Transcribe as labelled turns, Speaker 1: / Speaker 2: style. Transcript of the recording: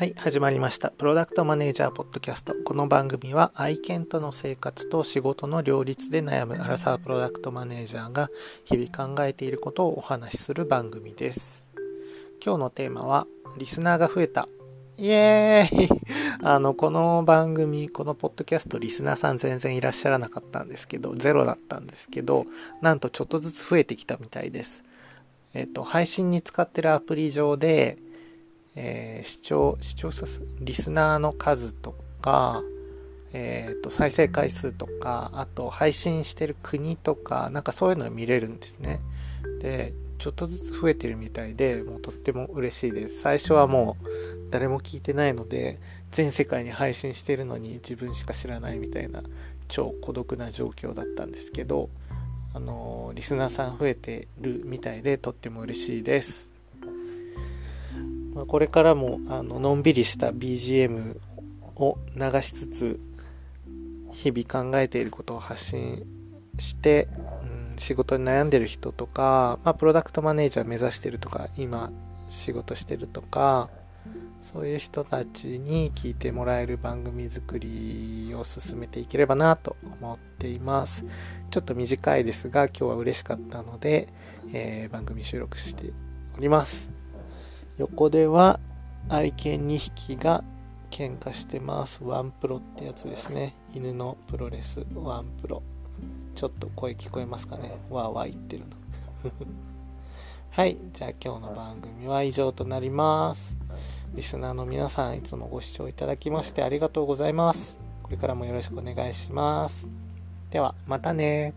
Speaker 1: はい、始まりました。プロダクトマネージャーポッドキャスト。この番組は愛犬との生活と仕事の両立で悩むアラサープロダクトマネージャーが日々考えていることをお話しする番組です。今日のテーマは、リスナーが増えた。イエーイ あの、この番組、このポッドキャスト、リスナーさん全然いらっしゃらなかったんですけど、ゼロだったんですけど、なんとちょっとずつ増えてきたみたいです。えっ、と、配信に使ってるアプリ上で、えー視聴、視聴者数、リスナーの数とか、えっ、と、再生回数とか、あと配信してる国とか、なんかそういうの見れるんですね。で、ちょっとずつ増えてるみたいで、もうとっても嬉しいです。最初はもう誰も聞いてないので、全世界に配信してるのに自分しか知らないみたいな超孤独な状況だったんですけど、あのーリスナーさん増えてるみたいでとっても嬉しいです。まあ、これからもあののんびりした BGM を流しつつ日々考えていることを発信して、うん、仕事に悩んでる人とか、まあ、プロダクトマネージャー目指してるとか今仕事してるとかそういう人たちに聞いてもらえる番組作りを進めていければなと思っています。ちょっと短いですが今日は嬉しかったので、えー番組収録しております。横では愛犬2匹が喧嘩してます。ワンプロってやつですね。犬のプロレス。ワンプロ。ちょっと声聞こえますかね。わーわー言ってるの。はい。じゃあ今日の番組は以上となります。リスナーの皆さんいつもご視聴いただきましてありがとうございます。これからもよろしくお願いします。ではまたね。